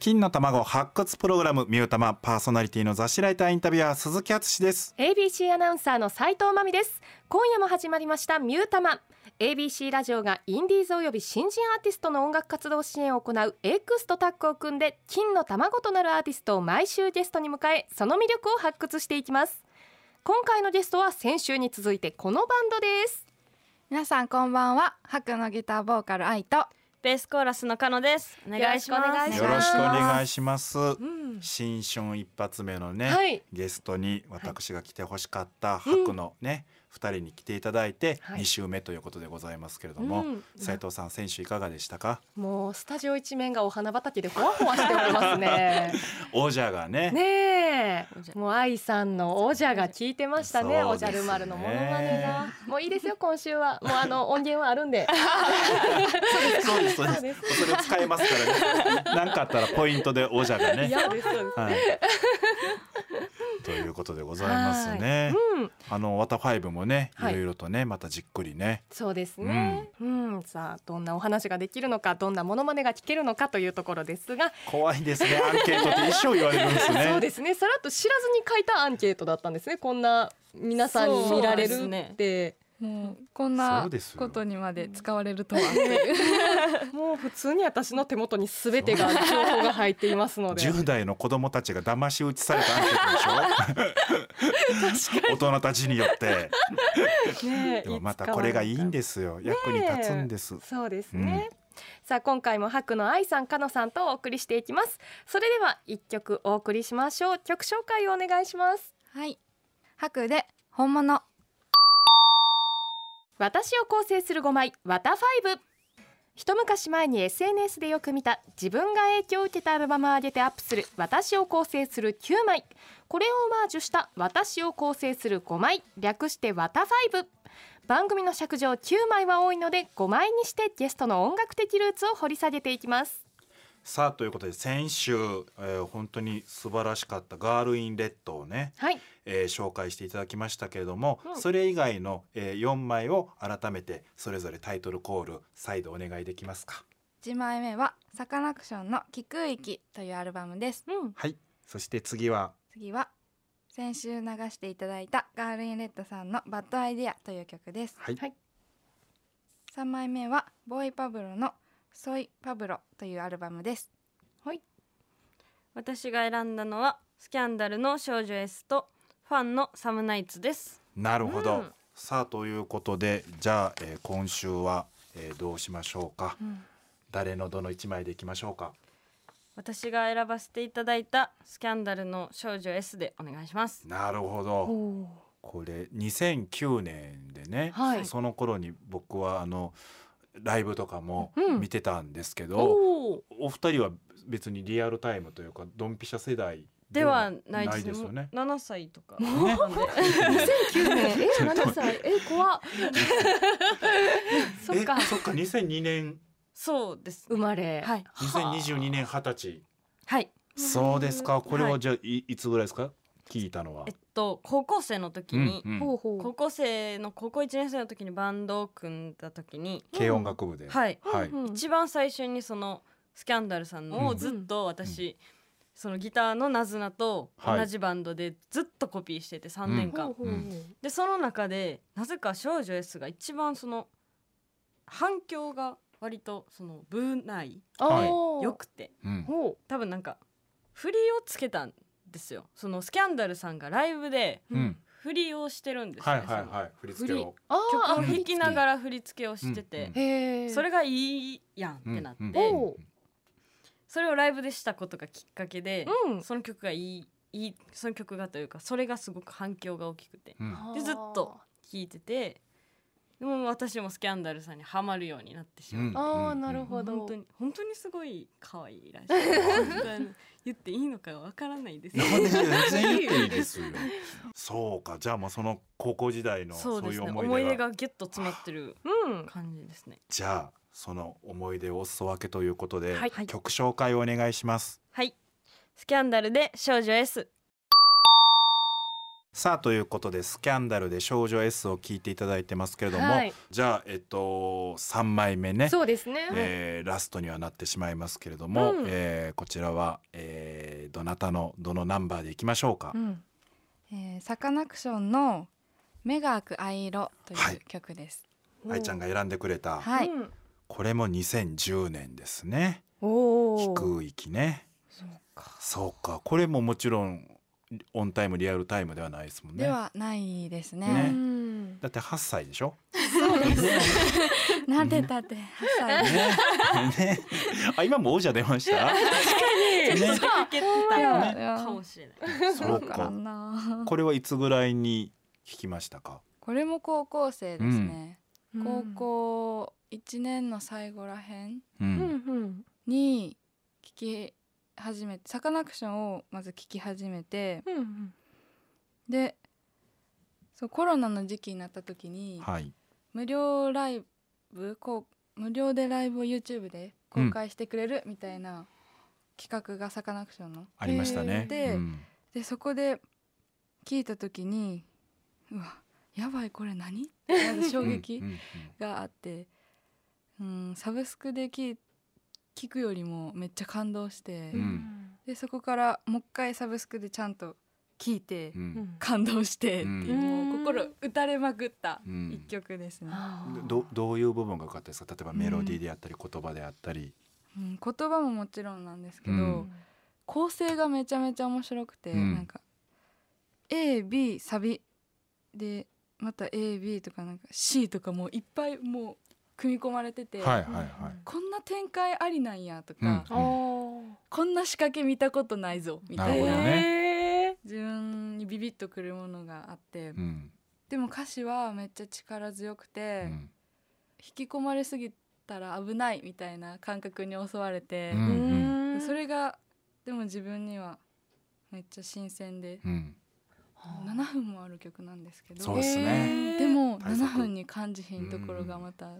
金の卵発掘プログラムミュータマパーソナリティの雑誌ライターインタビュアー鈴木敦です。ABC アナウンサーの斉藤真美です。今夜も始まりましたミュータマ。ABC ラジオがインディーズおよび新人アーティストの音楽活動支援を行う X とタッグを組んで金の卵となるアーティストを毎週ゲストに迎えその魅力を発掘していきます。今回のゲストは先週に続いてこのバンドです。皆さんこんばんは。白のギターボーカル愛とベースコーラスのカノです。お願いします。よろしくお願いします、うん。新春一発目のね、はい。ゲストに私が来てほしかった白のね、二人に来ていただいてはい。二週目ということでございますけれども、うん。斉藤さん選手いかがでしたか？もうスタジオ一面がお花畑でほわほわしておりますね。王者がね。ねえ。もう愛さんのおじゃが聞いてましたねおじゃる丸のモノマネが。もういいですよ今週は。もうあの音源はあるんで。そうですそうです。そうです。それを使えますからね。何かあったらポイントで王者がね。そうですそうですはいということでございますね。うん。あのワタファイブもね、いはい。ろいろとね、またじっくりね。そうですね、うん。さあどんなお話ができるのかどんなモノマネが聞けるのかというところですが、怖いですね。アンケートって一生言われるんですね。そうですね。さらっと知らずに書いたアンケートだったんですね。こんな皆さんに見られるそうですって、もうこんそなことにまで使われるとは もう普通に私の手元にすべてが情報が入っていますので。10代の子供たちが騙し討ちされたアンケートでしょ大人たちによって。ねえでもまたこれがいいんでですよ。役に立つんです。そうですね、さあ今回も白の愛さんかのさんとお送りしていきます。それでは一曲お送りしましょう。曲紹介をお願いします。はい。白で本物私を構成する5枚ワタファイブ。一昔前に SNS でよく見た自分が影響を受けたアルバムを上げてアップする私を構成する9枚これをオマージュした私を構成する5枚略してワタファイブ。番組の尺上9枚は多いので5枚にしてゲストの音楽的ルーツを掘り下げていきます。さあということで先週、えー本当に素晴らしかったガールインレッドをね、はい。えー紹介していただきましたけれども、うん。それ以外の、えー、4枚を改めてそれぞれタイトルコール再度お願いできますか？1枚目はサカナクションの「菊域」というアルバムです。うん。はい。そして次は？次は先週流していただいたガールインレッドさんの「バッドアイディア」という曲です。はい、はい。3枚目はボーイパブロの「ソイパブロ」というアルバムです。はい。私が選んだのはスキャンダルの少女 S とファンのサムナイツです。なるほど、うん。さあということでじゃあ、えー今週は、えーどうしましょうか、誰のどの1枚でいきましょうか？私が選ばせていただいたスキャンダルの少女 S でお願いします。なるほど。これ2009年でね、はい。その頃に僕はあのライブとかもうん。見てたんですけど、お二人は別にリアルタイムというかドンピシャ世代ではないですですよね。7歳とか。ね。なんで2009年え7歳。え怖っ。そっか。えそっか。2002年。そうです。生まれ。はい。2022年二十歳。はい。そうですか。これははいじゃあいいつぐらいですか？聞いたのは。えっと高校生の時に、うんうん。高校生の高校1年生の時にバンドを組んだ時に軽音楽部で、はい。はい、うんうん。一番最初にそのスキャンダルさんのをずっと私、そのギターのナズナと同じバンドでずっとコピーしてて3年間、でその中でなぜか少女 S が一番その反響が割とその部内はいおー。良くて。うん。ほ多分なんか振りをつけたんですよ。そのスキャンダルさんがライブでうん。振りをしてるんですね、はいはいはい。振り付けを。曲を弾きながら振り付けをしてて、それがいいやんってなって、うん。おう。それをライブでしたことがきっかけで、うん。その曲がいいいいその曲がというかそれがすごく反響が大きくて。うん。でずっと聴いててでも私もスキャンダルさんにはまるようになってしまって、あーなるほど。本当に本当にすごい可愛いらしい。本当に言っていいのかわからないです。なんで全然言っていいですよ。そうか、じゃあもうその高校時代のそそうういう思い出が、思い出がギュッと詰まってるうん。感じですね。じゃあその思い出をお裾分けということで、はい。曲紹介をお願いします。はい。スキャンダルで少女 S さあということでスキャンダルで少女 S を聞いていただいてますけれども、はい。じゃあえっと3枚目ねそうですね、えーラストにはなってしまいますけれども、うん。えーこちらは、えーどなたのどのナンバーでいきましょうか、うん。えーサカナクションの目が開く藍色とはい。いう曲です。愛ちゃんが選んでくれた、はい。うん。これも2010年ですね。おお低い息ね。そうか。そうか。これももちろんオンタイムリアルタイムではないですもんね。ではないですね。ね。うん。だって8歳でしょ？なんでだって8歳。ね。ね。あ今も王者出ました？ね。かけてた。いやねかもしれない。そうわか。これはいつぐらいに聞きましたか？これも高校生ですね。うん。高校1年の最後らへんううんんうん。に聞き始めてサカナクションをまず聞き始めてうんうん。でそうコロナの時期になった時にはい。無料ライブこう無料でライブを YouTube で公開してくれるみたいな企画がサカナクションの。ありましたね。でうん。でそこで聞いた時にうわやばいこれ何？ってまず衝撃うんうん。があって、うん、サブスクで聞い聞くよりもめっちゃ感動して、うん。でそこからもう一回サブスクでちゃんと聞いて、うん。うん感動してっていう、うん。もう心打たれまくったうん。一曲ですね、どどういう部分が良かったですか？例えばメロディーであったり言葉であったり、うん、言葉ももちろんなんですけど、うん。構成がめちゃめちゃ面白くて、うん。なんか AB サビでまた AB とかなんか C とかもいっぱいもう組み込まれてて、はいはいはい、こんな展開ありなんやとか、うん。あーこんな仕掛け見たことないぞみたな。いなね。自分にビビッとくるものがあって、うん。でも歌詞はめっちゃ力強くて、うん。引き込まれすぎたら危ないみたいな感覚に襲われてう、んうん。それがでも自分にはめっちゃ新鮮で、うん。7分もある曲なんですけどそうですね。でも対策7分に感じひんところがまた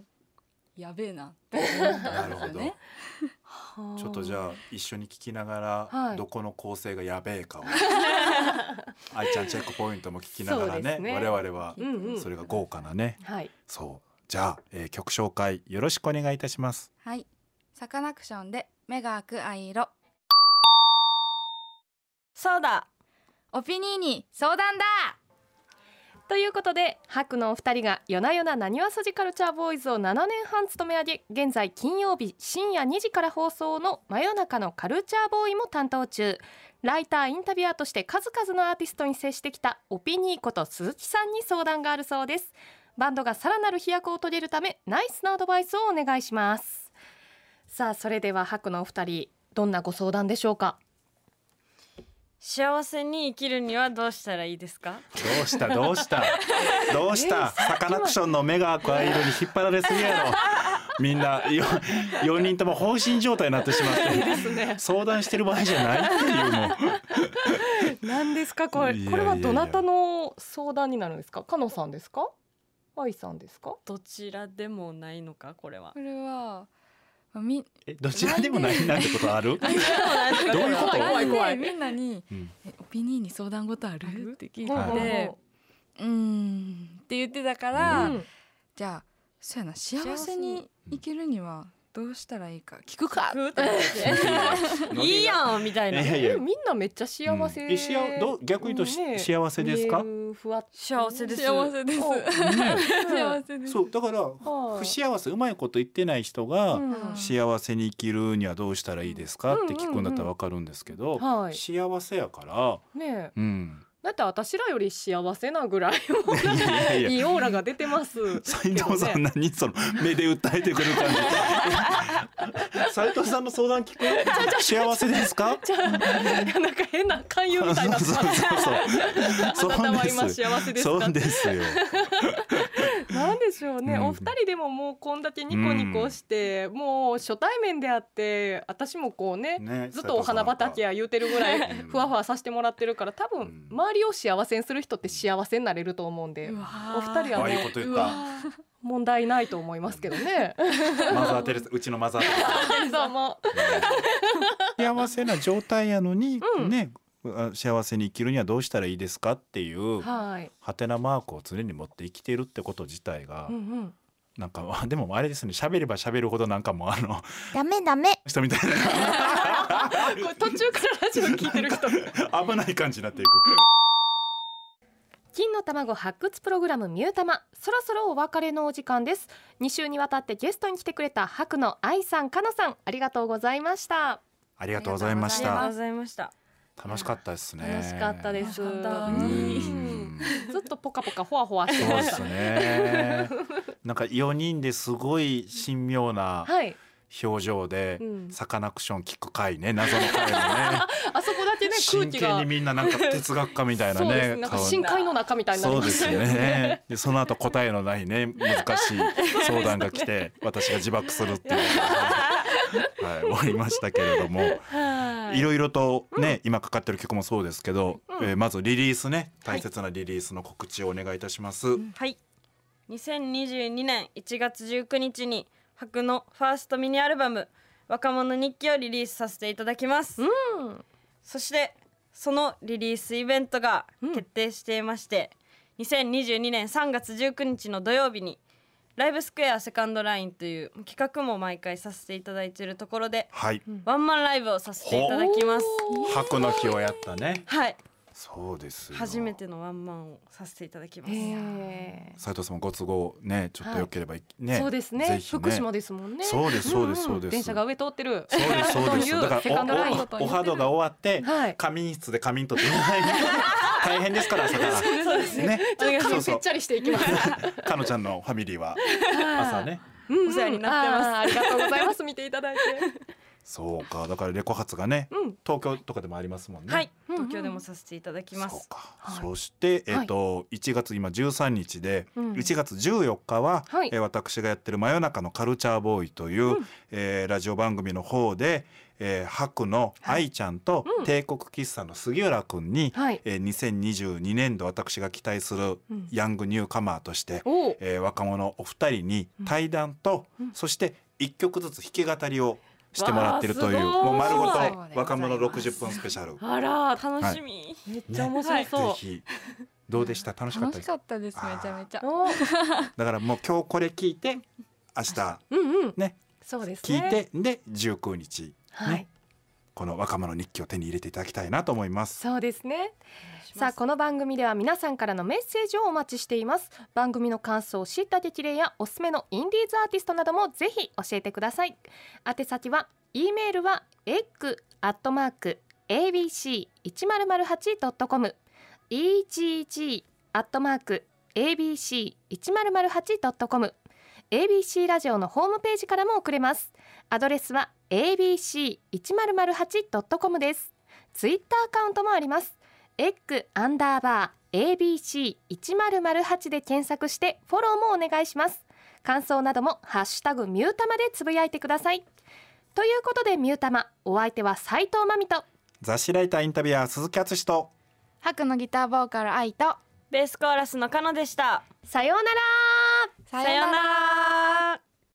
やべえなって思ったんですよね。ちょっとじゃあ一緒に聞きながら、はい。どこの構成がやべえかを 愛ちゃんチェックポイントも聞きながらねね。我々はうんうん。それが豪華なね、はい。そう。じゃあ、えー曲紹介よろしくお願いいたします。はい、サカナクションで目が開く藍色。そうだ。オピニーに相談だということで白のお二人が夜な夜ななにわ筋カルチャーボーイズを7年半務め上げ現在金曜日深夜2時から放送の真夜中のカルチャーボーイも担当中。ライターインタビュアーとして数々のアーティストに接してきたオピニーこと鈴木さんに相談があるそうです。バンドがさらなる飛躍を遂げるためナイスなアドバイスをお願いします。さあそれでは白のお二人どんなご相談でしょうか？幸せに生きるにはどうしたらいいですか？どうした？どうした？どうした？サカナクションの目が開く藍色に引っ張られすぎやろ。みんなよ4人とも放心状態になってしまって。相談してる場合じゃないっていうもう何ですかこれ？これはどなたの相談になるんですか？かのさんですか？愛さんですか？どちらでもないのかこれは。これはまあみえどちらでもないなんてことある？どういうこと？怖い怖い。みんなにうん「えオピニーに相談事ある?」って聞いて。はいて「うーん」って言ってたから、うん。じゃあそうやな。幸せに。生きるにはどうしたらいいか。聞くか。いいやんみたいな。いやいや。みんなめっちゃ幸せ、えしあど逆に言うとしね幸せですか？幸せです。幸せです。幸せです。そうだからはい。不幸せうまいこと言ってない人がうん幸せに生きるにはどうしたらいいですかって聞くんだったらわかるんですけどはい幸せやからねえうんだって私らより幸せなぐらいもいやいやいいオーラが出てます。斉藤さん何その目で訴えてくる感じ。斉藤さんの相談聞く？幸せですかじゃあなんか変な勧誘みたいになそうそうそうそうあなたは今そうです幸せですかそうですよなんでしょうね、うん。お二人でももうこんだけニコニコして、もう初対面であって私もこうねねずっとお花畑や言うてるぐらいうん ふわふわさせてもらってるから多分うん。周りを幸せにする人って幸せになれると思うんでお二人はもうこと言った。問題ないと思いますけどね。マザーテレサうちのマザーテレ 幸せな状態やのに、うん。ねあ幸せに生きるにはどうしたらいいですかっていうはい。ハテナマークを常に持って生きているってこと自体が、うんうん。なんかあ でもあれですね喋れば喋るほどなんかもうあのダメダメ。人みたい これ途中からラジオ聞いてる人。な 危ない感じになっていく。金の卵発掘プログラムミュータマ。そろそろお別れのお時間です。2週にわたってゲストに来てくれた白野愛さんかのさんありがとうございました。ありがとうございました。ありがとうご。ざいました楽しかったですね。楽しかったです。ずっとポカポカほわほわしてそうでましたすね。なんか4人ですごい神妙なはい。表情でうん。サカナクション聞く回ね謎の回のね。あそこだけね空気が。真剣にみんななんか哲学家みたいなそうです。ねねなんか顔。深海の中みたいにな。りそうですましたよねね。でその後答えのないね難しい相談が来て 私が自爆するっていう はい終わりましたけれどもはい。いろいろとね、今かかってる曲もそうですけど、うん。えーまずリリースねはい。大切なリリースの告知をお願いいたします。はい。2022年1月19日に白のファーストミニアルバム若者日記をリリースさせていただきます、うん。そしてそのリリースイベントが決定していまして、2022年3月19日の土曜日にライブスクエアセカンドラインという企画も毎回させていただいているところではい、ワンマンライブをさせていただきます。白の日をやったね。はい。そうですよ。初めてのワンマンをさせていただきます、へ斉藤さんもご都合ねちょっと良ければいね、ーそうですね。ぜひ福島ですもんね。そうですそうですそうです。電車が上通ってる。そうですそうです。だからセカンドラインおおお波動が終わって、はい。仮眠室で仮眠取って 大変ですから 朝から。そうですね。ちょっとそうそう。髪ぺっちゃりしていきます。かのちゃんのファミリーは朝ね。お世話になってます。ありがとうございます。見ていただいて。そうか。だからレコ発がね、うん東京とかでもありますもんね。はい。東京でもさせていただきます。そうか、はい。そして、えっと1月今13日で、うん。1月14日は、はい。えー私がやってる「真夜中のカルチャーボーイ」という、うん。えーラジオ番組の方で、えー、白の愛ちゃんと、うん。帝国喫茶の杉浦くんに、はい。えー、2022年度私が期待するうん。ヤングニューカマーとして、おーえー若者お二人に対談と、うん。そして一曲ずつ弾き語りをしてもらってるというもう丸ごと若者60分スペシャル。あら楽しみ、めっちゃ面白そう、ぜひ。どうでした？楽しかったです？楽しかったですめちゃめちゃ。だからもう今日これ聞いて明日うんうん。ねそうですね。聞いてで19日はい、ね。この若者日記を手に入れていただきたいなと思います。そうですね。さあこの番組では皆さんからのメッセージをお待ちしています。番組の感想知った激励やおすすめのインディーズアーティストなどもぜひ教えてください。宛先は e メールは egg アットマーク abc 一0 0 8 com egg アットマーク abc 一0 0 8 com ABC ラジオのホームページからも送れます。アドレスは abc 一0 0 8 com です。ツイッターアカウントもあります。エッグアンダーバー ABC 一0 0 8で検索してフォローもお願いします。感想などもハッシュタグミュータマでつぶやいてください。ということでミュータマお相手は斉藤真美と。雑誌ライターインタビュアー鈴木敦と。白のギターボーカル愛と。ベースコーラスのカノでした。さようなら。さようなら